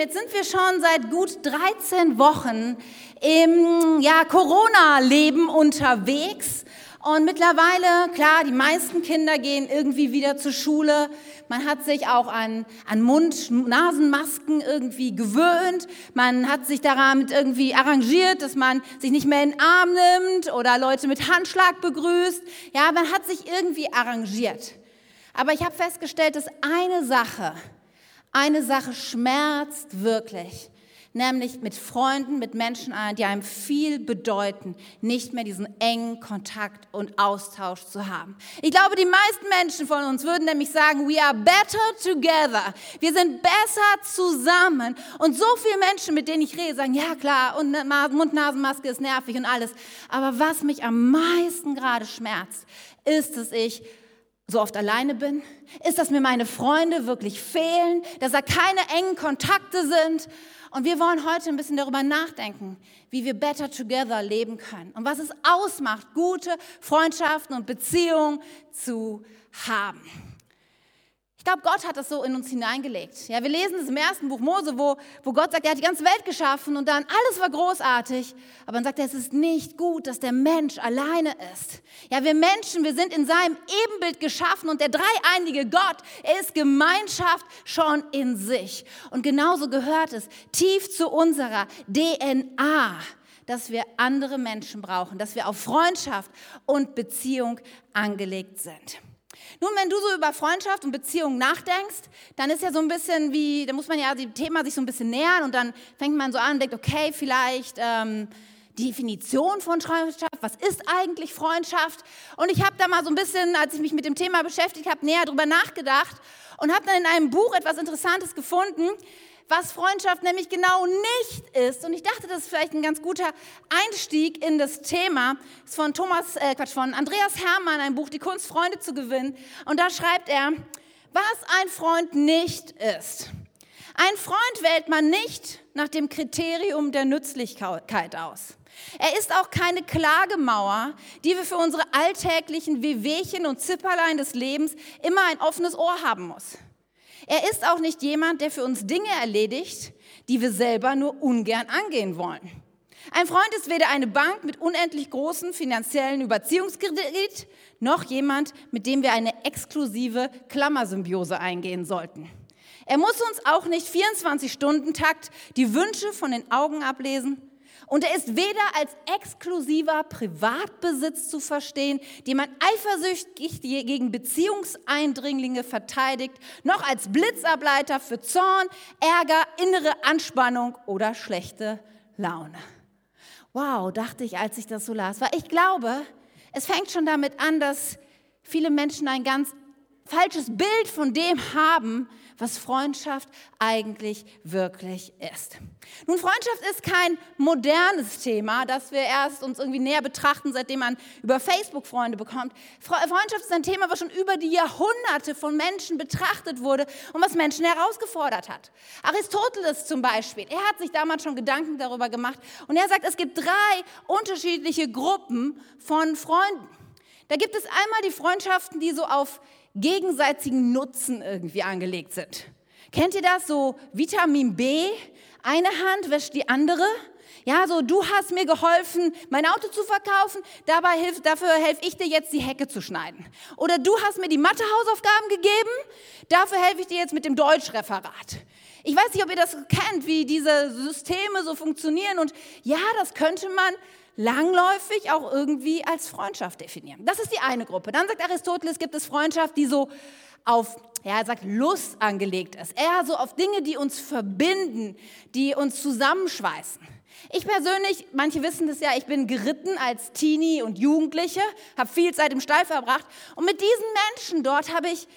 jetzt sind wir schon seit gut 13 Wochen im ja, Corona-Leben unterwegs. Und mittlerweile, klar, die meisten Kinder gehen irgendwie wieder zur Schule. Man hat sich auch an, an Mund-Nasenmasken irgendwie gewöhnt. Man hat sich damit irgendwie arrangiert, dass man sich nicht mehr in den Arm nimmt oder Leute mit Handschlag begrüßt. Ja, man hat sich irgendwie arrangiert. Aber ich habe festgestellt, dass eine Sache, eine Sache schmerzt wirklich, nämlich mit Freunden, mit Menschen, die einem viel bedeuten, nicht mehr diesen engen Kontakt und Austausch zu haben. Ich glaube, die meisten Menschen von uns würden nämlich sagen, we are better together. Wir sind besser zusammen. Und so viele Menschen, mit denen ich rede, sagen, ja klar, und Mund-Nasen-Maske ist nervig und alles. Aber was mich am meisten gerade schmerzt, ist, dass ich so oft alleine bin? Ist, dass mir meine Freunde wirklich fehlen, dass da keine engen Kontakte sind? Und wir wollen heute ein bisschen darüber nachdenken, wie wir better together leben können und was es ausmacht, gute Freundschaften und Beziehungen zu haben. Ich glaube, Gott hat das so in uns hineingelegt. Ja, wir lesen es im ersten Buch Mose, wo, wo Gott sagt, er hat die ganze Welt geschaffen und dann alles war großartig. Aber dann sagt er, es ist nicht gut, dass der Mensch alleine ist. Ja, wir Menschen, wir sind in seinem Ebenbild geschaffen und der dreieinige Gott, ist Gemeinschaft schon in sich. Und genauso gehört es tief zu unserer DNA, dass wir andere Menschen brauchen, dass wir auf Freundschaft und Beziehung angelegt sind. Nun, wenn du so über Freundschaft und Beziehung nachdenkst, dann ist ja so ein bisschen wie, da muss man ja dem Thema sich so ein bisschen nähern und dann fängt man so an und denkt, okay, vielleicht ähm, Definition von Freundschaft, was ist eigentlich Freundschaft? Und ich habe da mal so ein bisschen, als ich mich mit dem Thema beschäftigt habe, näher drüber nachgedacht und habe dann in einem Buch etwas Interessantes gefunden, was Freundschaft nämlich genau nicht ist. Und ich dachte, das ist vielleicht ein ganz guter Einstieg in das Thema. Ist von Thomas, äh, Quatsch, von Andreas Hermann, ein Buch, Die Kunst, Freunde zu gewinnen. Und da schreibt er, was ein Freund nicht ist. Ein Freund wählt man nicht nach dem Kriterium der Nützlichkeit aus. Er ist auch keine Klagemauer, die wir für unsere alltäglichen Wehwehchen und Zipperlein des Lebens immer ein offenes Ohr haben muss. Er ist auch nicht jemand, der für uns Dinge erledigt, die wir selber nur ungern angehen wollen. Ein Freund ist weder eine Bank mit unendlich großen finanziellen Überziehungskredit, noch jemand, mit dem wir eine exklusive Klammersymbiose eingehen sollten. Er muss uns auch nicht 24-Stunden-Takt die Wünsche von den Augen ablesen und er ist weder als exklusiver Privatbesitz zu verstehen, den man eifersüchtig gegen Beziehungseindringlinge verteidigt, noch als Blitzableiter für Zorn, Ärger, innere Anspannung oder schlechte Laune. Wow, dachte ich, als ich das so las. Weil ich glaube, es fängt schon damit an, dass viele Menschen ein ganz falsches Bild von dem haben, was Freundschaft eigentlich wirklich ist. Nun, Freundschaft ist kein modernes Thema, das wir erst uns irgendwie näher betrachten, seitdem man über Facebook Freunde bekommt. Freundschaft ist ein Thema, was schon über die Jahrhunderte von Menschen betrachtet wurde und was Menschen herausgefordert hat. Aristoteles zum Beispiel, er hat sich damals schon Gedanken darüber gemacht und er sagt, es gibt drei unterschiedliche Gruppen von Freunden. Da gibt es einmal die Freundschaften, die so auf gegenseitigen Nutzen irgendwie angelegt sind. Kennt ihr das? So Vitamin B, eine Hand wäscht die andere. Ja, so du hast mir geholfen, mein Auto zu verkaufen, dabei hilf, dafür helfe ich dir jetzt die Hecke zu schneiden. Oder du hast mir die Mathe-Hausaufgaben gegeben, dafür helfe ich dir jetzt mit dem Deutschreferat. Ich weiß nicht, ob ihr das kennt, wie diese Systeme so funktionieren. Und ja, das könnte man langläufig auch irgendwie als Freundschaft definieren. Das ist die eine Gruppe. Dann sagt Aristoteles, gibt es Freundschaft, die so auf, ja, er sagt, Lust angelegt ist. Eher so auf Dinge, die uns verbinden, die uns zusammenschweißen. Ich persönlich, manche wissen das ja, ich bin geritten als Teenie und Jugendliche, habe viel Zeit im Stall verbracht und mit diesen Menschen dort habe ich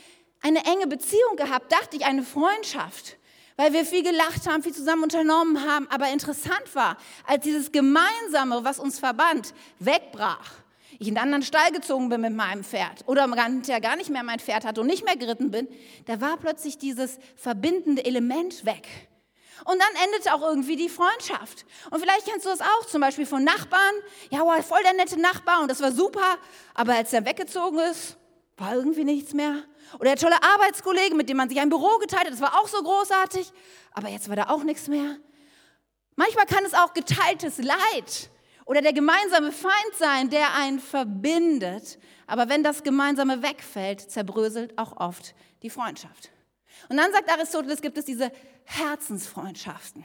eine enge Beziehung gehabt, dachte ich, eine Freundschaft weil wir viel gelacht haben, viel zusammen unternommen haben. Aber interessant war, als dieses Gemeinsame, was uns verband, wegbrach, ich in einen anderen Stall gezogen bin mit meinem Pferd oder ja gar nicht mehr mein Pferd hatte und nicht mehr geritten bin, da war plötzlich dieses verbindende Element weg. Und dann endete auch irgendwie die Freundschaft. Und vielleicht kennst du das auch, zum Beispiel von Nachbarn. Ja, wow, voll der nette Nachbar und das war super. Aber als er weggezogen ist, war irgendwie nichts mehr. Oder der tolle Arbeitskollege, mit dem man sich ein Büro geteilt hat, das war auch so großartig, aber jetzt war da auch nichts mehr. Manchmal kann es auch geteiltes Leid oder der gemeinsame Feind sein, der einen verbindet. Aber wenn das Gemeinsame wegfällt, zerbröselt auch oft die Freundschaft. Und dann sagt Aristoteles, gibt es diese Herzensfreundschaften.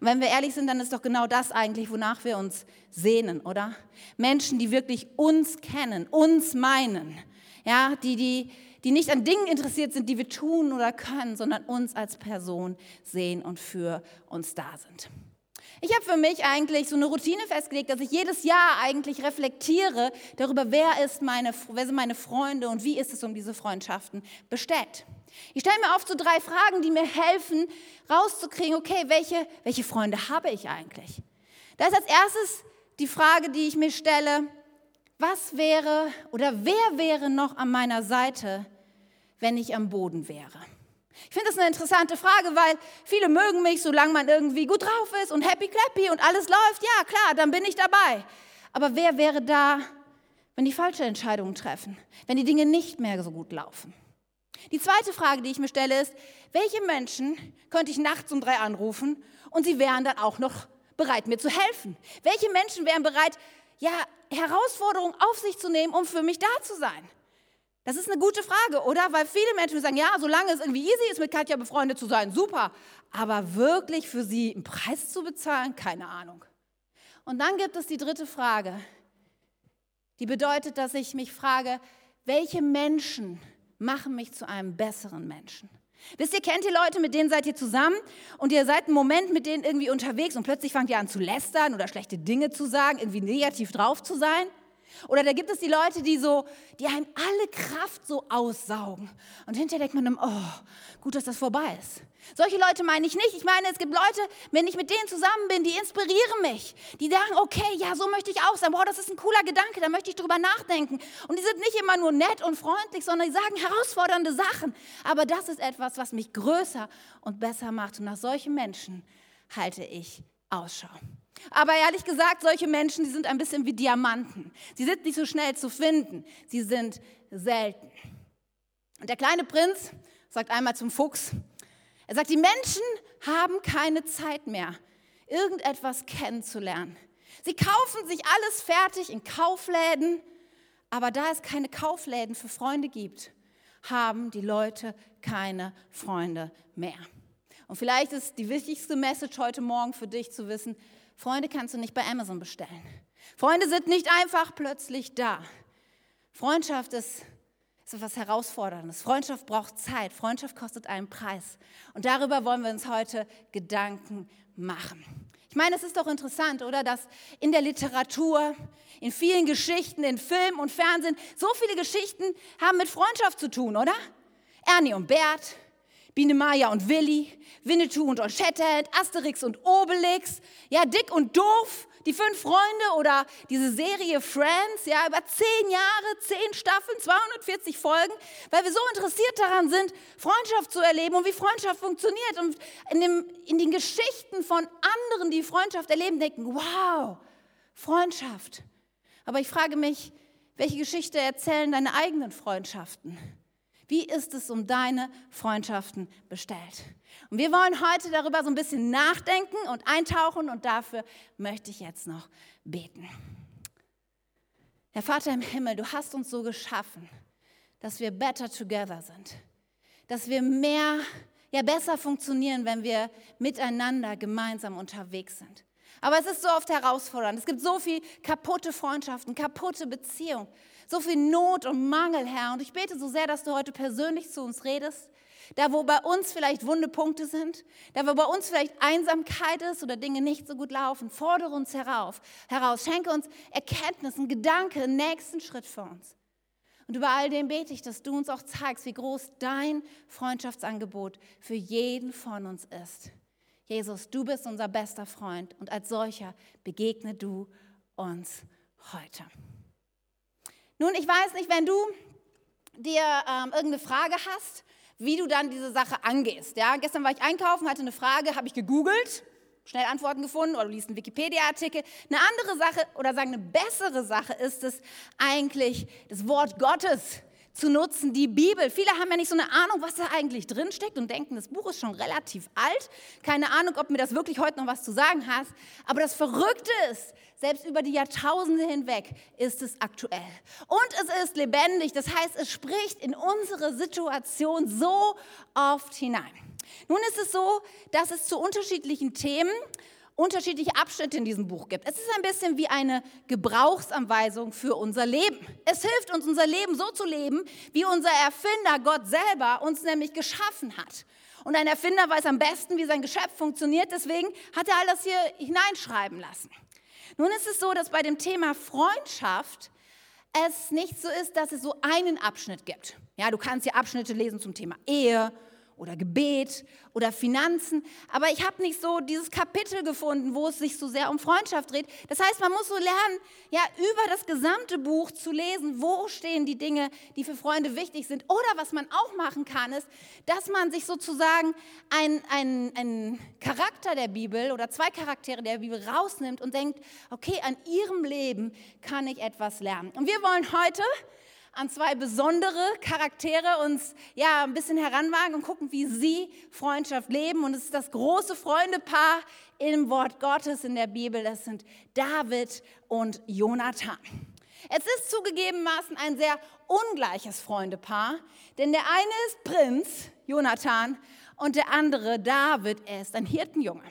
Und wenn wir ehrlich sind, dann ist doch genau das eigentlich, wonach wir uns sehnen, oder? Menschen, die wirklich uns kennen, uns meinen, ja, die, die, die nicht an Dingen interessiert sind, die wir tun oder können, sondern uns als Person sehen und für uns da sind. Ich habe für mich eigentlich so eine Routine festgelegt, dass ich jedes Jahr eigentlich reflektiere darüber, wer, ist meine, wer sind meine Freunde und wie ist es um diese Freundschaften bestellt. Ich stelle mir oft so drei Fragen, die mir helfen, rauszukriegen, okay, welche, welche Freunde habe ich eigentlich? Da ist als erstes die Frage, die ich mir stelle, was wäre oder wer wäre noch an meiner Seite, wenn ich am Boden wäre? Ich finde das eine interessante Frage, weil viele mögen mich, solange man irgendwie gut drauf ist und happy clappy und alles läuft. Ja, klar, dann bin ich dabei. Aber wer wäre da, wenn die falsche Entscheidungen treffen, wenn die Dinge nicht mehr so gut laufen? Die zweite Frage, die ich mir stelle, ist, welche Menschen könnte ich nachts um drei anrufen und sie wären dann auch noch bereit, mir zu helfen? Welche Menschen wären bereit, ja, Herausforderungen auf sich zu nehmen, um für mich da zu sein? Das ist eine gute Frage, oder? Weil viele Menschen sagen, ja, solange es irgendwie easy ist, mit Katja befreundet zu sein, super. Aber wirklich für sie einen Preis zu bezahlen, keine Ahnung. Und dann gibt es die dritte Frage, die bedeutet, dass ich mich frage, welche Menschen machen mich zu einem besseren Menschen? Wisst ihr, kennt ihr Leute, mit denen seid ihr zusammen und ihr seid einen Moment mit denen irgendwie unterwegs und plötzlich fangt ihr an zu lästern oder schlechte Dinge zu sagen, irgendwie negativ drauf zu sein? Oder da gibt es die Leute, die so, die einem alle Kraft so aussaugen. Und hinterher denkt man dann, oh, gut, dass das vorbei ist. Solche Leute meine ich nicht. Ich meine, es gibt Leute, wenn ich mit denen zusammen bin, die inspirieren mich. Die sagen, okay, ja, so möchte ich auch sein. Boah, das ist ein cooler Gedanke, da möchte ich drüber nachdenken. Und die sind nicht immer nur nett und freundlich, sondern die sagen herausfordernde Sachen. Aber das ist etwas, was mich größer und besser macht. Und nach solchen Menschen halte ich Ausschau. Aber ehrlich gesagt, solche Menschen, die sind ein bisschen wie Diamanten. Sie sind nicht so schnell zu finden. Sie sind selten. Und der kleine Prinz sagt einmal zum Fuchs, er sagt, die Menschen haben keine Zeit mehr, irgendetwas kennenzulernen. Sie kaufen sich alles fertig in Kaufläden, aber da es keine Kaufläden für Freunde gibt, haben die Leute keine Freunde mehr. Und vielleicht ist die wichtigste Message heute Morgen für dich zu wissen, Freunde kannst du nicht bei Amazon bestellen. Freunde sind nicht einfach plötzlich da. Freundschaft ist, ist etwas Herausforderndes. Freundschaft braucht Zeit. Freundschaft kostet einen Preis. Und darüber wollen wir uns heute Gedanken machen. Ich meine, es ist doch interessant, oder, dass in der Literatur, in vielen Geschichten, in Film und Fernsehen, so viele Geschichten haben mit Freundschaft zu tun, oder? Ernie und Bert, Biene Maya und Willi, Winnetou und Old Shatterhand, Asterix und Obelix, ja, Dick und Doof, die fünf Freunde oder diese Serie Friends, ja, über zehn Jahre, zehn Staffeln, 240 Folgen, weil wir so interessiert daran sind, Freundschaft zu erleben und wie Freundschaft funktioniert und in, dem, in den Geschichten von anderen, die Freundschaft erleben, denken, wow, Freundschaft. Aber ich frage mich, welche Geschichte erzählen deine eigenen Freundschaften? Wie ist es um deine Freundschaften bestellt? Und wir wollen heute darüber so ein bisschen nachdenken und eintauchen und dafür möchte ich jetzt noch beten. Herr Vater im Himmel, du hast uns so geschaffen, dass wir better together sind, dass wir mehr, ja besser funktionieren, wenn wir miteinander gemeinsam unterwegs sind. Aber es ist so oft herausfordernd. Es gibt so viel kaputte Freundschaften, kaputte Beziehungen so viel Not und Mangel, Herr. Und ich bete so sehr, dass du heute persönlich zu uns redest. Da, wo bei uns vielleicht wunde Punkte sind, da, wo bei uns vielleicht Einsamkeit ist oder Dinge nicht so gut laufen, fordere uns herauf, heraus. Schenke uns Erkenntnis, einen Gedanke, einen nächsten Schritt für uns. Und über all dem bete ich, dass du uns auch zeigst, wie groß dein Freundschaftsangebot für jeden von uns ist. Jesus, du bist unser bester Freund und als solcher begegne du uns heute. Nun, ich weiß nicht, wenn du dir ähm, irgendeine Frage hast, wie du dann diese Sache angehst. Ja? Gestern war ich einkaufen, hatte eine Frage, habe ich gegoogelt, schnell Antworten gefunden oder du liest einen Wikipedia-Artikel. Eine andere Sache oder sagen eine bessere Sache ist es eigentlich, das Wort Gottes zu nutzen, die Bibel. Viele haben ja nicht so eine Ahnung, was da eigentlich drin steckt und denken, das Buch ist schon relativ alt. Keine Ahnung, ob mir das wirklich heute noch was zu sagen hat. Aber das Verrückte ist, selbst über die Jahrtausende hinweg ist es aktuell. Und es ist lebendig. Das heißt, es spricht in unsere Situation so oft hinein. Nun ist es so, dass es zu unterschiedlichen Themen unterschiedliche Abschnitte in diesem Buch gibt. Es ist ein bisschen wie eine Gebrauchsanweisung für unser Leben. Es hilft uns, unser Leben so zu leben, wie unser Erfinder Gott selber uns nämlich geschaffen hat. Und ein Erfinder weiß am besten, wie sein Geschäft funktioniert, deswegen hat er all das hier hineinschreiben lassen. Nun ist es so, dass bei dem Thema Freundschaft es nicht so ist, dass es so einen Abschnitt gibt. Ja, du kannst hier Abschnitte lesen zum Thema Ehe oder Gebet oder Finanzen. Aber ich habe nicht so dieses Kapitel gefunden, wo es sich so sehr um Freundschaft dreht. Das heißt, man muss so lernen, ja, über das gesamte Buch zu lesen, wo stehen die Dinge, die für Freunde wichtig sind. Oder was man auch machen kann, ist, dass man sich sozusagen einen ein Charakter der Bibel oder zwei Charaktere der Bibel rausnimmt und denkt, okay, an ihrem Leben kann ich etwas lernen. Und wir wollen heute an zwei besondere Charaktere uns ja ein bisschen heranwagen und gucken, wie sie Freundschaft leben. Und es ist das große Freundepaar im Wort Gottes in der Bibel. Das sind David und Jonathan. Es ist zugegebenermaßen ein sehr ungleiches Freundepaar, denn der eine ist Prinz, Jonathan, und der andere, David, er ist ein Hirtenjunge.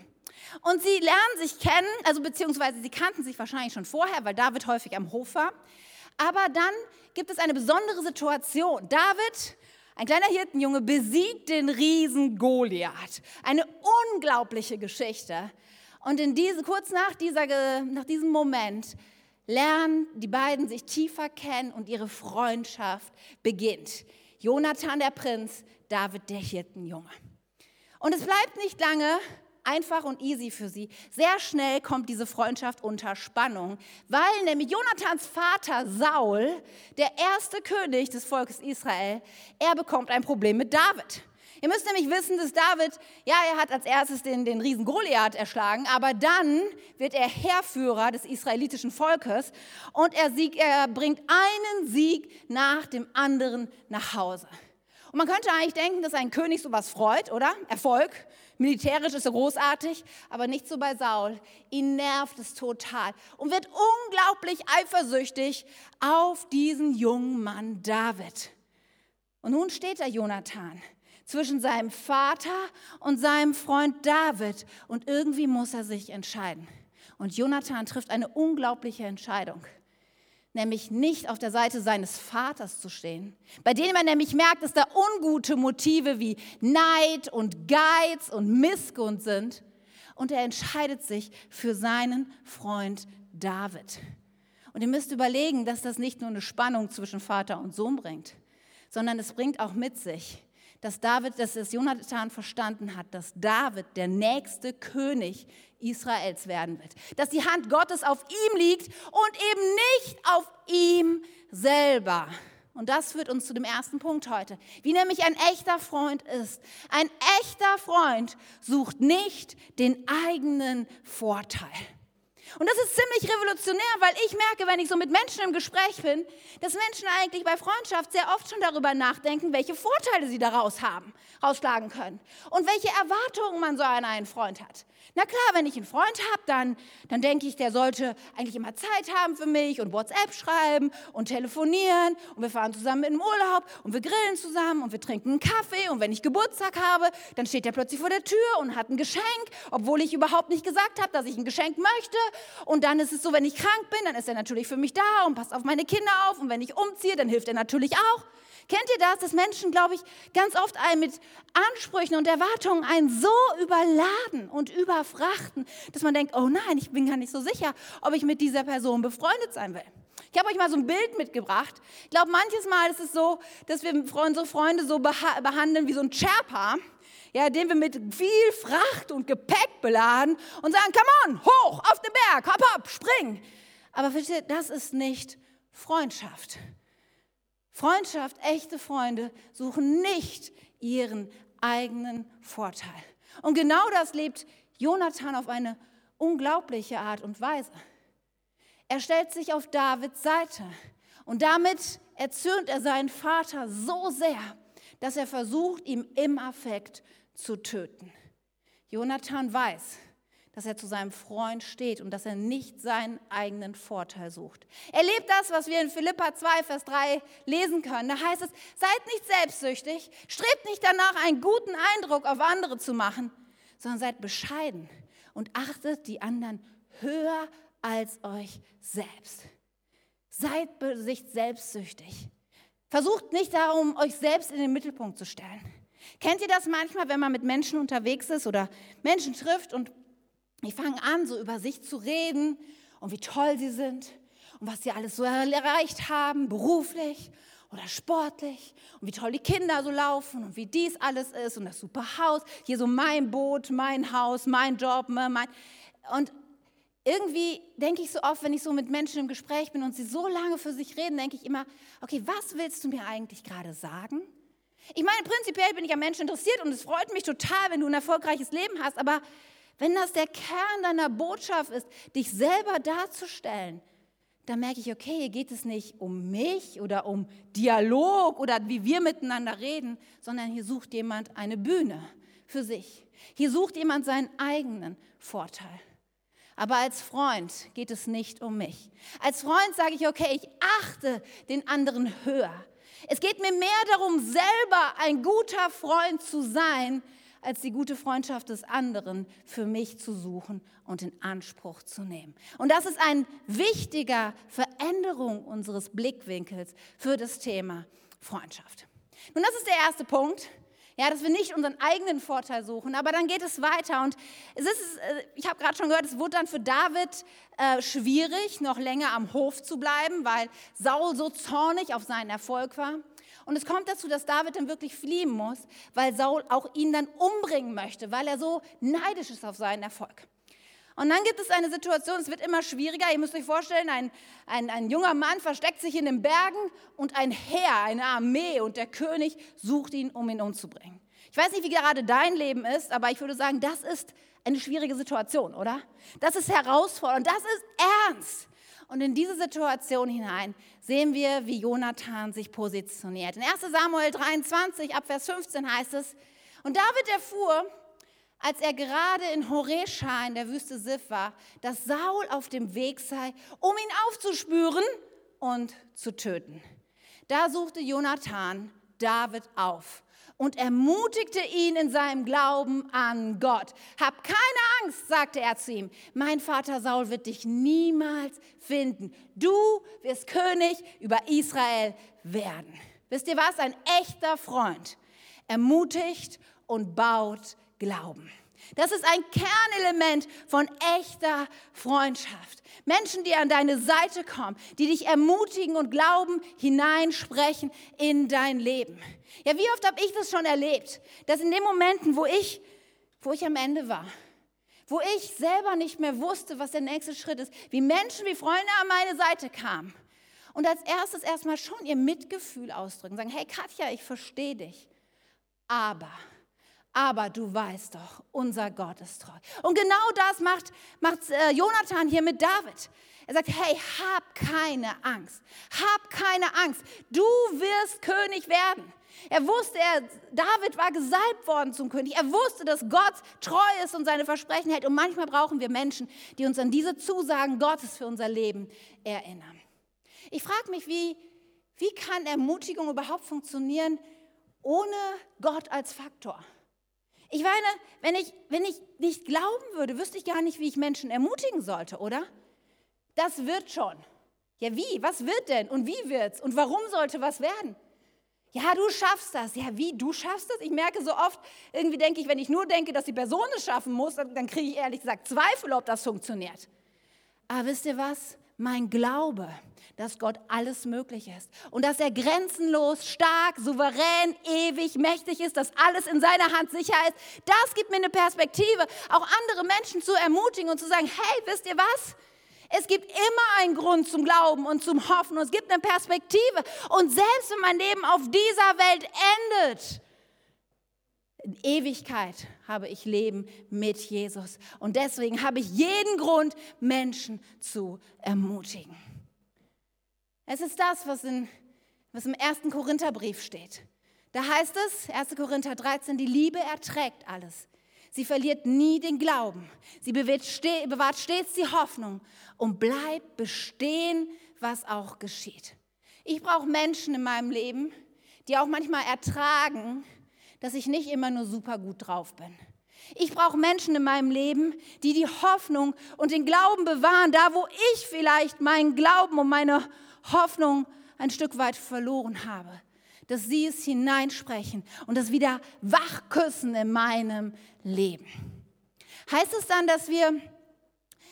Und sie lernen sich kennen, also beziehungsweise sie kannten sich wahrscheinlich schon vorher, weil David häufig am Hof war. Aber dann gibt es eine besondere Situation. David, ein kleiner Hirtenjunge, besiegt den Riesen Goliath. Eine unglaubliche Geschichte. Und in diese, kurz nach, dieser, nach diesem Moment lernen die beiden sich tiefer kennen und ihre Freundschaft beginnt. Jonathan der Prinz, David der Hirtenjunge. Und es bleibt nicht lange, einfach und easy für sie. Sehr schnell kommt diese Freundschaft unter Spannung, weil nämlich Jonathans Vater Saul, der erste König des Volkes Israel, er bekommt ein Problem mit David. Ihr müsst nämlich wissen, dass David, ja, er hat als erstes den, den Riesen Goliath erschlagen, aber dann wird er Heerführer des israelitischen Volkes und er, sieg, er bringt einen Sieg nach dem anderen nach Hause. Und man könnte eigentlich denken, dass ein König sowas freut, oder? Erfolg. Militärisch ist er großartig, aber nicht so bei Saul. Ihn nervt es total und wird unglaublich eifersüchtig auf diesen jungen Mann David. Und nun steht da Jonathan zwischen seinem Vater und seinem Freund David und irgendwie muss er sich entscheiden. Und Jonathan trifft eine unglaubliche Entscheidung nämlich nicht auf der Seite seines Vaters zu stehen, bei dem er nämlich merkt, dass da ungute Motive wie Neid und Geiz und Missgunst sind. Und er entscheidet sich für seinen Freund David. Und ihr müsst überlegen, dass das nicht nur eine Spannung zwischen Vater und Sohn bringt, sondern es bringt auch mit sich, dass David, dass es Jonathan verstanden hat, dass David der nächste König Israels werden wird. Dass die Hand Gottes auf ihm liegt und eben nicht auf ihm selber. Und das führt uns zu dem ersten Punkt heute. Wie nämlich ein echter Freund ist. Ein echter Freund sucht nicht den eigenen Vorteil. Und das ist ziemlich revolutionär, weil ich merke, wenn ich so mit Menschen im Gespräch bin, dass Menschen eigentlich bei Freundschaft sehr oft schon darüber nachdenken, welche Vorteile sie daraus haben, rausschlagen können und welche Erwartungen man so an einen Freund hat. Na klar, wenn ich einen Freund habe, dann, dann denke ich, der sollte eigentlich immer Zeit haben für mich und WhatsApp schreiben und telefonieren und wir fahren zusammen in den Urlaub und wir grillen zusammen und wir trinken einen Kaffee und wenn ich Geburtstag habe, dann steht er plötzlich vor der Tür und hat ein Geschenk, obwohl ich überhaupt nicht gesagt habe, dass ich ein Geschenk möchte. Und dann ist es so, wenn ich krank bin, dann ist er natürlich für mich da und passt auf meine Kinder auf und wenn ich umziehe, dann hilft er natürlich auch. Kennt ihr das, dass Menschen, glaube ich, ganz oft einen mit Ansprüchen und Erwartungen einen so überladen und überfrachten, dass man denkt, oh nein, ich bin gar nicht so sicher, ob ich mit dieser Person befreundet sein will. Ich habe euch mal so ein Bild mitgebracht. Ich glaube, manches Mal ist es so, dass wir unsere Freunde so behandeln wie so ein Sherpa, ja, den wir mit viel Fracht und Gepäck beladen und sagen, come on, hoch, auf den Berg, hopp, hopp, spring. Aber versteht, das ist nicht Freundschaft. Freundschaft, echte Freunde suchen nicht ihren eigenen Vorteil. Und genau das lebt Jonathan auf eine unglaubliche Art und Weise. Er stellt sich auf Davids Seite Und damit erzürnt er seinen Vater so sehr, dass er versucht, ihm im Affekt zu töten. Jonathan weiß, dass er zu seinem Freund steht und dass er nicht seinen eigenen Vorteil sucht. Er lebt das, was wir in Philippa 2, Vers 3 lesen können. Da heißt es, seid nicht selbstsüchtig, strebt nicht danach, einen guten Eindruck auf andere zu machen, sondern seid bescheiden und achtet die anderen höher als euch selbst. Seid sich selbstsüchtig. Versucht nicht darum, euch selbst in den Mittelpunkt zu stellen. Kennt ihr das manchmal, wenn man mit Menschen unterwegs ist oder Menschen trifft und die fangen an, so über sich zu reden und wie toll sie sind und was sie alles so erreicht haben, beruflich oder sportlich und wie toll die Kinder so laufen und wie dies alles ist und das super Haus, hier so mein Boot, mein Haus, mein Job, ne, mein und irgendwie denke ich so oft, wenn ich so mit Menschen im Gespräch bin und sie so lange für sich reden, denke ich immer, okay, was willst du mir eigentlich gerade sagen? Ich meine, prinzipiell bin ich am Menschen interessiert und es freut mich total, wenn du ein erfolgreiches Leben hast, aber wenn das der Kern deiner Botschaft ist, dich selber darzustellen, dann merke ich, okay, hier geht es nicht um mich oder um Dialog oder wie wir miteinander reden, sondern hier sucht jemand eine Bühne für sich. Hier sucht jemand seinen eigenen Vorteil. Aber als Freund geht es nicht um mich. Als Freund sage ich, okay, ich achte den anderen höher. Es geht mir mehr darum, selber ein guter Freund zu sein, als die gute Freundschaft des anderen für mich zu suchen und in Anspruch zu nehmen. Und das ist eine wichtige Veränderung unseres Blickwinkels für das Thema Freundschaft. Nun, das ist der erste Punkt. Ja, dass wir nicht unseren eigenen Vorteil suchen, aber dann geht es weiter. Und es ist, äh, ich habe gerade schon gehört, es wurde dann für David äh, schwierig, noch länger am Hof zu bleiben, weil Saul so zornig auf seinen Erfolg war. Und es kommt dazu, dass David dann wirklich fliehen muss, weil Saul auch ihn dann umbringen möchte, weil er so neidisch ist auf seinen Erfolg. Und dann gibt es eine Situation, es wird immer schwieriger. Ihr müsst euch vorstellen, ein, ein, ein junger Mann versteckt sich in den Bergen und ein Heer, eine Armee und der König sucht ihn, um ihn umzubringen. Ich weiß nicht, wie gerade dein Leben ist, aber ich würde sagen, das ist eine schwierige Situation, oder? Das ist herausfordernd, das ist ernst. Und in diese Situation hinein sehen wir, wie Jonathan sich positioniert. In 1 Samuel 23, ab Vers 15 heißt es, und David erfuhr, als er gerade in Horesha in der Wüste Sif war, dass Saul auf dem Weg sei, um ihn aufzuspüren und zu töten. Da suchte Jonathan David auf und ermutigte ihn in seinem Glauben an Gott. Hab keine Angst, sagte er zu ihm. Mein Vater Saul wird dich niemals finden. Du wirst König über Israel werden. Wisst ihr was? Ein echter Freund ermutigt und baut Glauben. Das ist ein Kernelement von echter Freundschaft. Menschen, die an deine Seite kommen, die dich ermutigen und Glauben hineinsprechen in dein Leben. Ja, wie oft habe ich das schon erlebt, dass in den Momenten, wo ich, wo ich am Ende war, wo ich selber nicht mehr wusste, was der nächste Schritt ist, wie Menschen, wie Freunde an meine Seite kamen und als erstes erstmal schon ihr Mitgefühl ausdrücken, sagen, hey Katja, ich verstehe dich, aber aber du weißt doch, unser Gott ist treu. Und genau das macht, macht äh, Jonathan hier mit David. Er sagt, hey, hab keine Angst, hab keine Angst, du wirst König werden. Er wusste, er, David war gesalbt worden zum König. Er wusste, dass Gott treu ist und seine Versprechen hält. Und manchmal brauchen wir Menschen, die uns an diese Zusagen Gottes für unser Leben erinnern. Ich frage mich, wie, wie kann Ermutigung überhaupt funktionieren ohne Gott als Faktor? Ich meine, wenn ich, wenn ich nicht glauben würde, wüsste ich gar nicht, wie ich Menschen ermutigen sollte, oder? Das wird schon. Ja, wie? Was wird denn? Und wie wird's? Und warum sollte was werden? Ja, du schaffst das. Ja, wie? Du schaffst das? Ich merke so oft, irgendwie denke ich, wenn ich nur denke, dass die Person es schaffen muss, dann, dann kriege ich ehrlich gesagt Zweifel, ob das funktioniert. Aber wisst ihr was? Mein Glaube, dass Gott alles möglich ist und dass er grenzenlos, stark, souverän, ewig, mächtig ist, dass alles in seiner Hand sicher ist, das gibt mir eine Perspektive, auch andere Menschen zu ermutigen und zu sagen, hey, wisst ihr was? Es gibt immer einen Grund zum Glauben und zum Hoffen und es gibt eine Perspektive. Und selbst wenn mein Leben auf dieser Welt endet, in Ewigkeit habe ich Leben mit Jesus. Und deswegen habe ich jeden Grund, Menschen zu ermutigen. Es ist das, was, in, was im ersten Korintherbrief steht. Da heißt es, 1. Korinther 13, die Liebe erträgt alles. Sie verliert nie den Glauben. Sie bewahrt stets die Hoffnung und bleibt bestehen, was auch geschieht. Ich brauche Menschen in meinem Leben, die auch manchmal ertragen, dass ich nicht immer nur super gut drauf bin. Ich brauche Menschen in meinem Leben, die die Hoffnung und den Glauben bewahren, da wo ich vielleicht meinen Glauben und meine Hoffnung ein Stück weit verloren habe. Dass sie es hineinsprechen und das wieder wachküssen in meinem Leben. Heißt es dann, dass wir,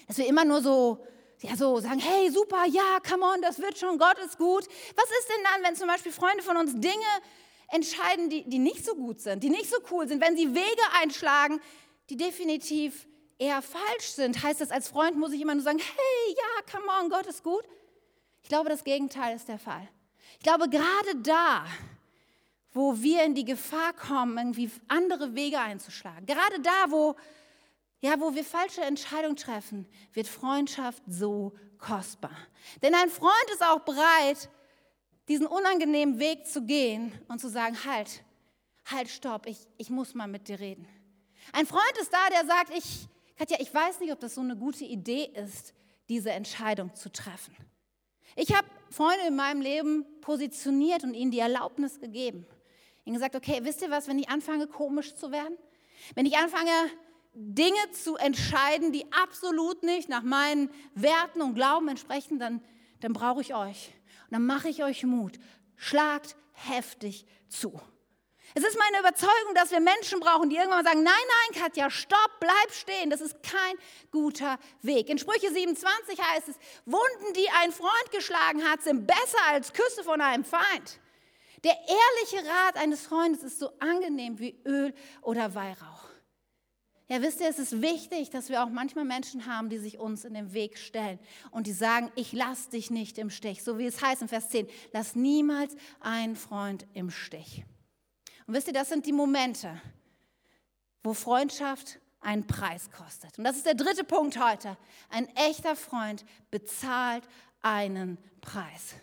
dass wir immer nur so ja, so sagen, hey, super, ja, come on, das wird schon, Gott ist gut. Was ist denn dann, wenn zum Beispiel Freunde von uns Dinge entscheiden, die, die nicht so gut sind, die nicht so cool sind, wenn sie Wege einschlagen, die definitiv eher falsch sind? Heißt das, als Freund muss ich immer nur sagen, hey, ja, come on, Gott ist gut? Ich glaube, das Gegenteil ist der Fall. Ich glaube, gerade da, wo wir in die Gefahr kommen, irgendwie andere Wege einzuschlagen, gerade da, wo ja, wo wir falsche Entscheidungen treffen, wird Freundschaft so kostbar. Denn ein Freund ist auch bereit, diesen unangenehmen Weg zu gehen und zu sagen, halt, halt, stopp, ich, ich muss mal mit dir reden. Ein Freund ist da, der sagt, ich, Katja, ich weiß nicht, ob das so eine gute Idee ist, diese Entscheidung zu treffen. Ich habe Freunde in meinem Leben positioniert und ihnen die Erlaubnis gegeben. Ihnen gesagt, okay, wisst ihr was, wenn ich anfange komisch zu werden? Wenn ich anfange Dinge zu entscheiden, die absolut nicht nach meinen Werten und Glauben entsprechen, dann, dann brauche ich euch. Und dann mache ich euch Mut. Schlagt heftig zu. Es ist meine Überzeugung, dass wir Menschen brauchen, die irgendwann mal sagen, nein, nein, Katja, stopp, bleib stehen, das ist kein guter Weg. In Sprüche 27 heißt es, Wunden, die ein Freund geschlagen hat, sind besser als Küsse von einem Feind. Der ehrliche Rat eines Freundes ist so angenehm wie Öl oder Weihrauch. Ja, wisst ihr, es ist wichtig, dass wir auch manchmal Menschen haben, die sich uns in den Weg stellen und die sagen, ich lass dich nicht im Stich. So wie es heißt in Vers 10, lass niemals einen Freund im Stich. Und wisst ihr, das sind die Momente, wo Freundschaft einen Preis kostet. Und das ist der dritte Punkt heute. Ein echter Freund bezahlt einen Preis.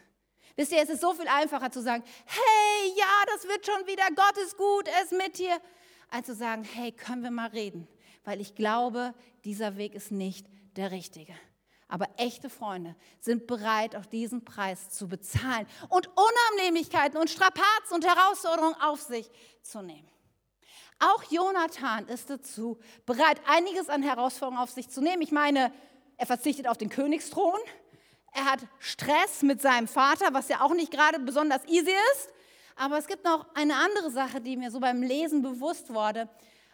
Wisst ihr, es ist so viel einfacher zu sagen, hey, ja, das wird schon wieder, Gott ist gut, er ist mit dir, als zu sagen, hey, können wir mal reden? Weil ich glaube, dieser Weg ist nicht der richtige. Aber echte Freunde sind bereit, auch diesen Preis zu bezahlen und Unannehmlichkeiten und Strapazen und Herausforderungen auf sich zu nehmen. Auch Jonathan ist dazu bereit, einiges an Herausforderungen auf sich zu nehmen. Ich meine, er verzichtet auf den Königsthron. Er hat Stress mit seinem Vater, was ja auch nicht gerade besonders easy ist. Aber es gibt noch eine andere Sache, die mir so beim Lesen bewusst wurde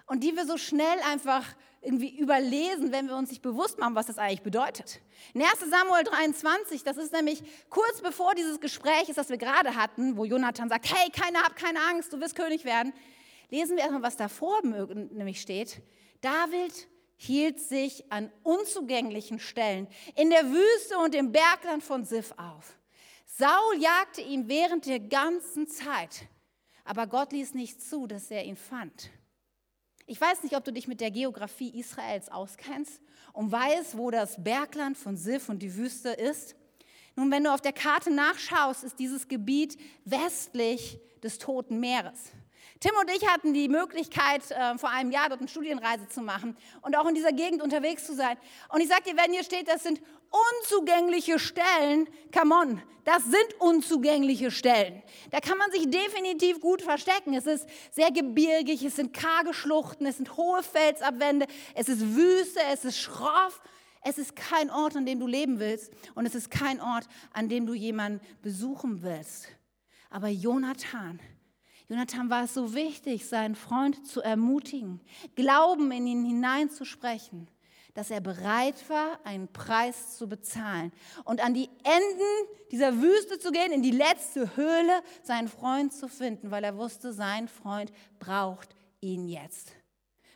und die wir so schnell einfach irgendwie überlesen, wenn wir uns nicht bewusst machen, was das eigentlich bedeutet. In 1 Samuel 23, das ist nämlich kurz bevor dieses Gespräch ist, das wir gerade hatten, wo Jonathan sagt, hey, keine, hab keine Angst, du wirst König werden, lesen wir erstmal, was davor nämlich steht. David hielt sich an unzugänglichen Stellen in der Wüste und im Bergland von Sif auf. Saul jagte ihn während der ganzen Zeit, aber Gott ließ nicht zu, dass er ihn fand. Ich weiß nicht, ob du dich mit der Geografie Israels auskennst und weißt, wo das Bergland von Sif und die Wüste ist. Nun, wenn du auf der Karte nachschaust, ist dieses Gebiet westlich des Toten Meeres. Tim und ich hatten die Möglichkeit, äh, vor einem Jahr dort eine Studienreise zu machen und auch in dieser Gegend unterwegs zu sein. Und ich sage dir, wenn hier steht, das sind unzugängliche Stellen, come on, das sind unzugängliche Stellen. Da kann man sich definitiv gut verstecken. Es ist sehr gebirgig, es sind karge Schluchten, es sind hohe Felsabwände, es ist Wüste, es ist schroff. Es ist kein Ort, an dem du leben willst und es ist kein Ort, an dem du jemanden besuchen willst. Aber Jonathan, Jonathan war es so wichtig, seinen Freund zu ermutigen, Glauben in ihn hineinzusprechen, dass er bereit war, einen Preis zu bezahlen und an die Enden dieser Wüste zu gehen, in die letzte Höhle, seinen Freund zu finden, weil er wusste, sein Freund braucht ihn jetzt.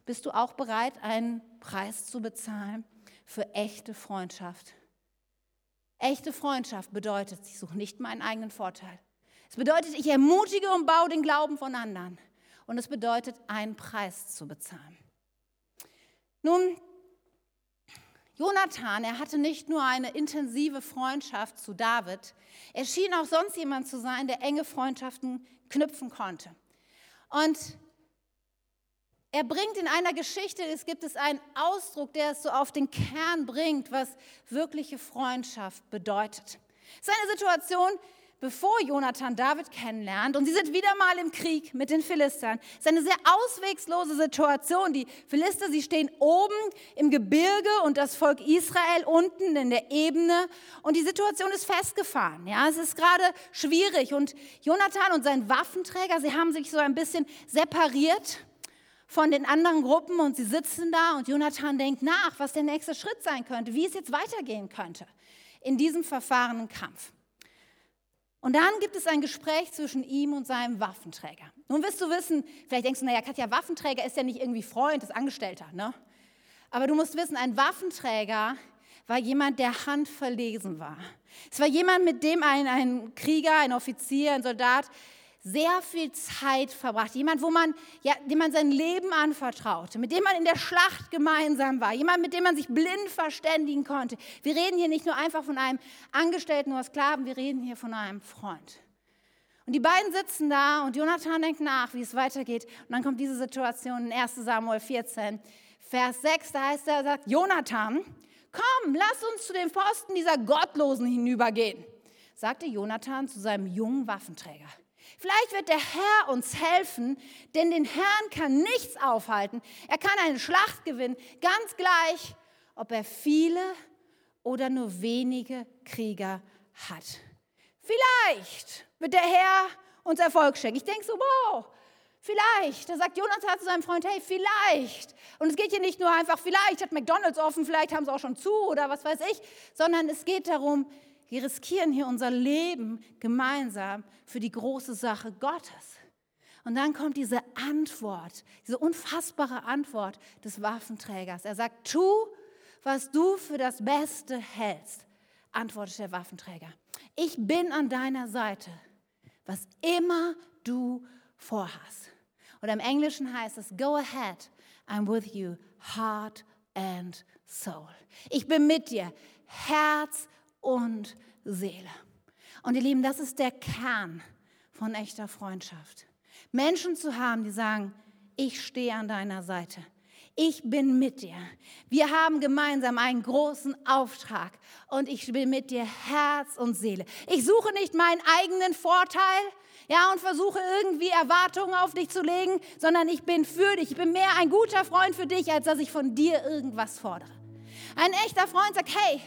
Bist du auch bereit, einen Preis zu bezahlen für echte Freundschaft? Echte Freundschaft bedeutet, ich suche nicht meinen eigenen Vorteil. Es bedeutet, ich ermutige und baue den Glauben von anderen. Und es bedeutet, einen Preis zu bezahlen. Nun, Jonathan, er hatte nicht nur eine intensive Freundschaft zu David, er schien auch sonst jemand zu sein, der enge Freundschaften knüpfen konnte. Und er bringt in einer Geschichte, es gibt es einen Ausdruck, der es so auf den Kern bringt, was wirkliche Freundschaft bedeutet. Es ist eine Situation, bevor Jonathan David kennenlernt und sie sind wieder mal im Krieg mit den Philistern. Es ist eine sehr auswegslose Situation. Die Philister, sie stehen oben im Gebirge und das Volk Israel unten in der Ebene und die Situation ist festgefahren. Ja, es ist gerade schwierig und Jonathan und sein Waffenträger, sie haben sich so ein bisschen separiert von den anderen Gruppen und sie sitzen da und Jonathan denkt nach, was der nächste Schritt sein könnte, wie es jetzt weitergehen könnte in diesem verfahrenen Kampf. Und dann gibt es ein Gespräch zwischen ihm und seinem Waffenträger. Nun wirst du wissen, vielleicht denkst du, naja, Katja, Waffenträger ist ja nicht irgendwie Freund, ist Angestellter, ne? Aber du musst wissen, ein Waffenträger war jemand, der handverlesen war. Es war jemand, mit dem ein, ein Krieger, ein Offizier, ein Soldat sehr viel Zeit verbracht. Jemand, wo man, ja, dem man sein Leben anvertraute, mit dem man in der Schlacht gemeinsam war. Jemand, mit dem man sich blind verständigen konnte. Wir reden hier nicht nur einfach von einem Angestellten oder Sklaven, wir reden hier von einem Freund. Und die beiden sitzen da und Jonathan denkt nach, wie es weitergeht. Und dann kommt diese Situation in 1 Samuel 14, Vers 6, da heißt er, sagt, Jonathan, komm, lass uns zu den Pfosten dieser Gottlosen hinübergehen, sagte Jonathan zu seinem jungen Waffenträger. Vielleicht wird der Herr uns helfen, denn den Herrn kann nichts aufhalten. Er kann eine Schlacht gewinnen, ganz gleich, ob er viele oder nur wenige Krieger hat. Vielleicht wird der Herr uns Erfolg schenken. Ich denke so, wow, vielleicht. Da sagt Jonathan zu seinem Freund, hey, vielleicht. Und es geht hier nicht nur einfach, vielleicht hat McDonald's offen, vielleicht haben sie auch schon zu oder was weiß ich, sondern es geht darum, wir riskieren hier unser Leben gemeinsam für die große Sache Gottes. Und dann kommt diese Antwort, diese unfassbare Antwort des Waffenträgers. Er sagt, tu, was du für das Beste hältst, antwortet der Waffenträger. Ich bin an deiner Seite, was immer du vorhast. Oder im Englischen heißt es, go ahead, I'm with you, heart and soul. Ich bin mit dir, Herz und Seele. Und ihr Lieben, das ist der Kern von echter Freundschaft. Menschen zu haben, die sagen, ich stehe an deiner Seite. Ich bin mit dir. Wir haben gemeinsam einen großen Auftrag und ich bin mit dir Herz und Seele. Ich suche nicht meinen eigenen Vorteil, ja, und versuche irgendwie Erwartungen auf dich zu legen, sondern ich bin für dich. Ich bin mehr ein guter Freund für dich, als dass ich von dir irgendwas fordere. Ein echter Freund sagt, hey,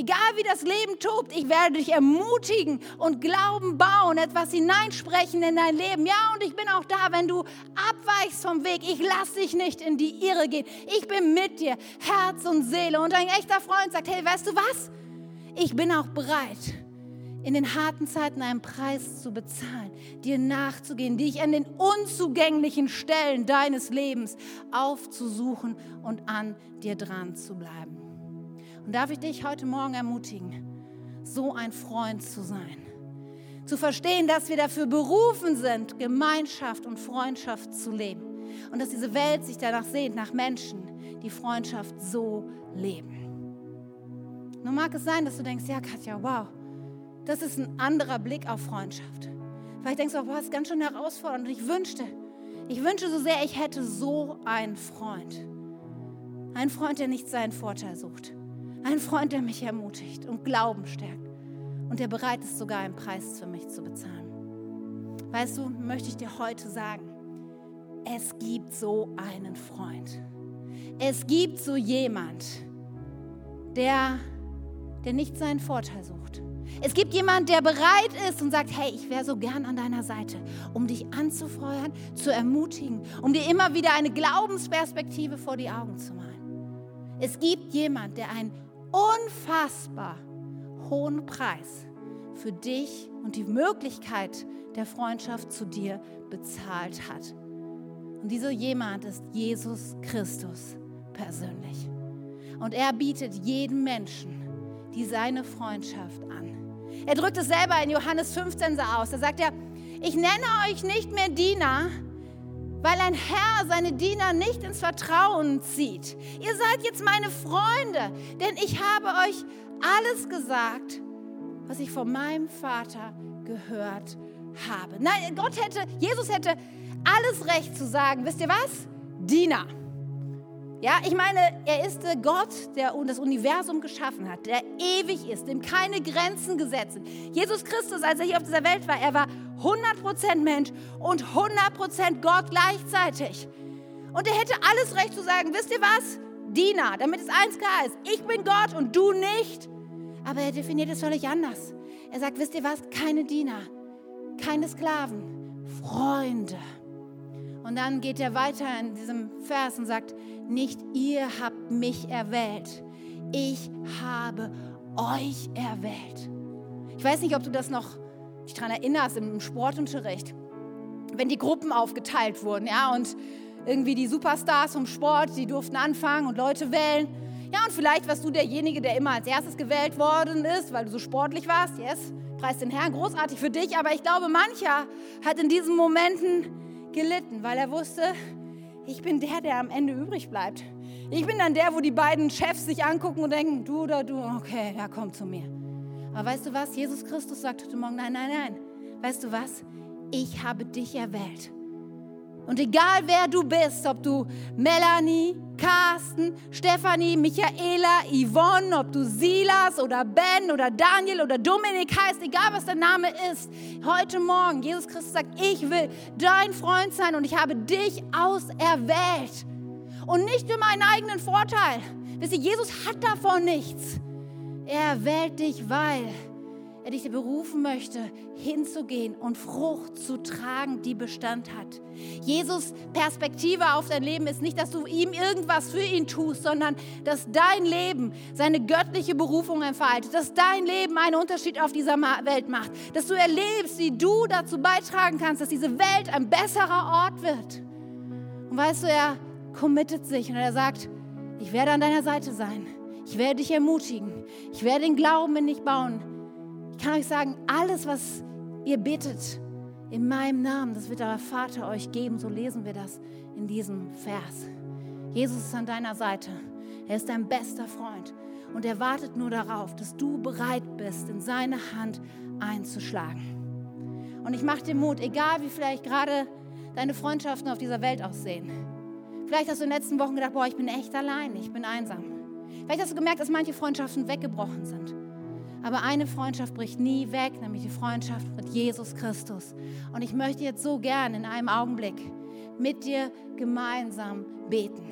Egal wie das Leben tobt, ich werde dich ermutigen und Glauben bauen, etwas hineinsprechen in dein Leben. Ja, und ich bin auch da, wenn du abweichst vom Weg. Ich lasse dich nicht in die Irre gehen. Ich bin mit dir, Herz und Seele. Und ein echter Freund sagt, hey, weißt du was? Ich bin auch bereit, in den harten Zeiten einen Preis zu bezahlen, dir nachzugehen, dich an den unzugänglichen Stellen deines Lebens aufzusuchen und an dir dran zu bleiben. Und darf ich dich heute Morgen ermutigen, so ein Freund zu sein. Zu verstehen, dass wir dafür berufen sind, Gemeinschaft und Freundschaft zu leben. Und dass diese Welt sich danach sehnt, nach Menschen, die Freundschaft so leben. Nun mag es sein, dass du denkst, ja Katja, wow, das ist ein anderer Blick auf Freundschaft. Vielleicht denkst du, wow, das ist ganz schön herausfordernd. Und ich wünschte, ich wünsche so sehr, ich hätte so einen Freund. Einen Freund, der nicht seinen Vorteil sucht. Ein Freund, der mich ermutigt und Glauben stärkt und der bereit ist, sogar einen Preis für mich zu bezahlen. Weißt du, möchte ich dir heute sagen, es gibt so einen Freund. Es gibt so jemand, der, der nicht seinen Vorteil sucht. Es gibt jemand, der bereit ist und sagt, hey, ich wäre so gern an deiner Seite, um dich anzufeuern, zu ermutigen, um dir immer wieder eine Glaubensperspektive vor die Augen zu malen. Es gibt jemand, der einen unfassbar hohen Preis für dich und die Möglichkeit der Freundschaft zu dir bezahlt hat. Und dieser jemand ist Jesus Christus persönlich. Und er bietet jedem Menschen die seine Freundschaft an. Er drückt es selber in Johannes 15 so aus. Da sagt er, ich nenne euch nicht mehr Diener, weil ein Herr seine Diener nicht ins Vertrauen zieht. Ihr seid jetzt meine Freunde, denn ich habe euch alles gesagt, was ich von meinem Vater gehört habe. Nein, Gott hätte, Jesus hätte alles Recht zu sagen, wisst ihr was? Diener. Ja, ich meine, er ist der Gott, der das Universum geschaffen hat, der ewig ist, dem keine Grenzen gesetzt sind. Jesus Christus, als er hier auf dieser Welt war, er war 100% Mensch und 100% Gott gleichzeitig. Und er hätte alles Recht zu sagen, wisst ihr was? Diener, damit es eins klar ist, ich bin Gott und du nicht. Aber er definiert es völlig anders. Er sagt, wisst ihr was? Keine Diener, keine Sklaven, Freunde. Und dann geht er weiter in diesem Vers und sagt, nicht ihr habt mich erwählt, ich habe euch erwählt. Ich weiß nicht, ob du das noch dich daran erinnerst im Sportunterricht, wenn die Gruppen aufgeteilt wurden, ja, und irgendwie die Superstars vom Sport, die durften anfangen und Leute wählen. Ja, und vielleicht warst du derjenige, der immer als erstes gewählt worden ist, weil du so sportlich warst. Yes, preis den Herrn, großartig für dich. Aber ich glaube, mancher hat in diesen Momenten gelitten, weil er wusste, ich bin der, der am Ende übrig bleibt. Ich bin dann der, wo die beiden Chefs sich angucken und denken, du oder du, okay, ja, komm zu mir. Aber weißt du was? Jesus Christus sagt heute Morgen, nein, nein, nein. Weißt du was? Ich habe dich erwählt. Und egal wer du bist, ob du Melanie, Carsten, Stefanie, Michaela, Yvonne, ob du Silas oder Ben oder Daniel oder Dominik heißt, egal was dein Name ist, heute Morgen, Jesus Christus sagt, ich will dein Freund sein und ich habe dich auserwählt. Und nicht für meinen eigenen Vorteil. Wisst ihr, Jesus hat davon nichts. Er wählt dich, weil er dich berufen möchte, hinzugehen und Frucht zu tragen, die Bestand hat. Jesus Perspektive auf dein Leben ist nicht, dass du ihm irgendwas für ihn tust, sondern dass dein Leben seine göttliche Berufung entfaltet, dass dein Leben einen Unterschied auf dieser Welt macht, dass du erlebst, wie du dazu beitragen kannst, dass diese Welt ein besserer Ort wird. Und weißt du, er committet sich und er sagt, ich werde an deiner Seite sein. Ich werde dich ermutigen. Ich werde den Glauben in dich bauen. Ich kann euch sagen, alles, was ihr betet in meinem Namen, das wird euer Vater euch geben. So lesen wir das in diesem Vers. Jesus ist an deiner Seite. Er ist dein bester Freund. Und er wartet nur darauf, dass du bereit bist, in seine Hand einzuschlagen. Und ich mache dir Mut, egal wie vielleicht gerade deine Freundschaften auf dieser Welt aussehen. Vielleicht hast du in den letzten Wochen gedacht, boah, ich bin echt allein, ich bin einsam. Vielleicht hast du gemerkt, dass manche Freundschaften weggebrochen sind. Aber eine Freundschaft bricht nie weg, nämlich die Freundschaft mit Jesus Christus. Und ich möchte jetzt so gern in einem Augenblick mit dir gemeinsam beten.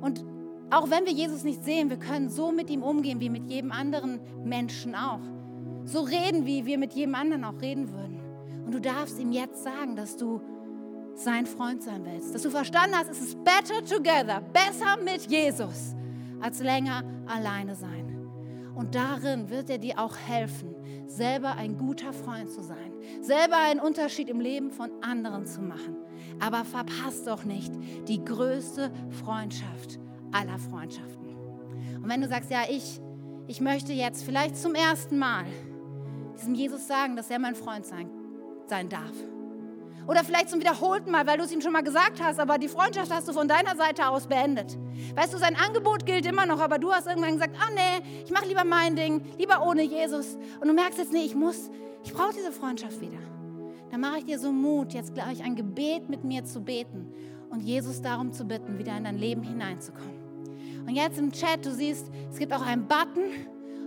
Und auch wenn wir Jesus nicht sehen, wir können so mit ihm umgehen wie mit jedem anderen Menschen auch. So reden, wie wir mit jedem anderen auch reden würden. Und du darfst ihm jetzt sagen, dass du sein Freund sein willst. Dass du verstanden hast, es ist better together, besser mit Jesus, als länger alleine sein. Und darin wird er dir auch helfen, selber ein guter Freund zu sein, selber einen Unterschied im Leben von anderen zu machen. Aber verpasst doch nicht die größte Freundschaft aller Freundschaften. Und wenn du sagst, ja, ich, ich möchte jetzt vielleicht zum ersten Mal diesem Jesus sagen, dass er mein Freund sein, sein darf oder vielleicht zum wiederholten Mal, weil du es ihm schon mal gesagt hast, aber die Freundschaft hast du von deiner Seite aus beendet. Weißt du, sein Angebot gilt immer noch, aber du hast irgendwann gesagt, ah nee, ich mache lieber mein Ding, lieber ohne Jesus. Und du merkst jetzt, nee, ich muss, ich brauche diese Freundschaft wieder. Dann mache ich dir so Mut, jetzt gleich ein Gebet mit mir zu beten und Jesus darum zu bitten, wieder in dein Leben hineinzukommen. Und jetzt im Chat, du siehst, es gibt auch einen Button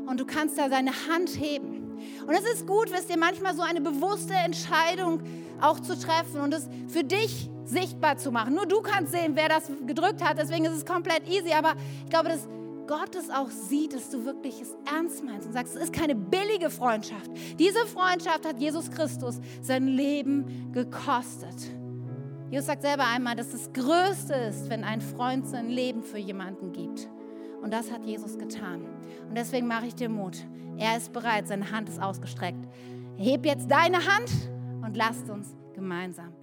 und du kannst da deine Hand heben. Und es ist gut, wisst ihr, manchmal so eine bewusste Entscheidung auch zu treffen und es für dich sichtbar zu machen. Nur du kannst sehen, wer das gedrückt hat, deswegen ist es komplett easy. Aber ich glaube, dass Gott es auch sieht, dass du wirklich es ernst meinst und sagst, es ist keine billige Freundschaft. Diese Freundschaft hat Jesus Christus sein Leben gekostet. Jesus sagt selber einmal, dass das Größte ist, wenn ein Freund sein Leben für jemanden gibt. Und das hat Jesus getan. Und deswegen mache ich dir Mut. Er ist bereit, seine Hand ist ausgestreckt. Heb jetzt deine Hand und lasst uns gemeinsam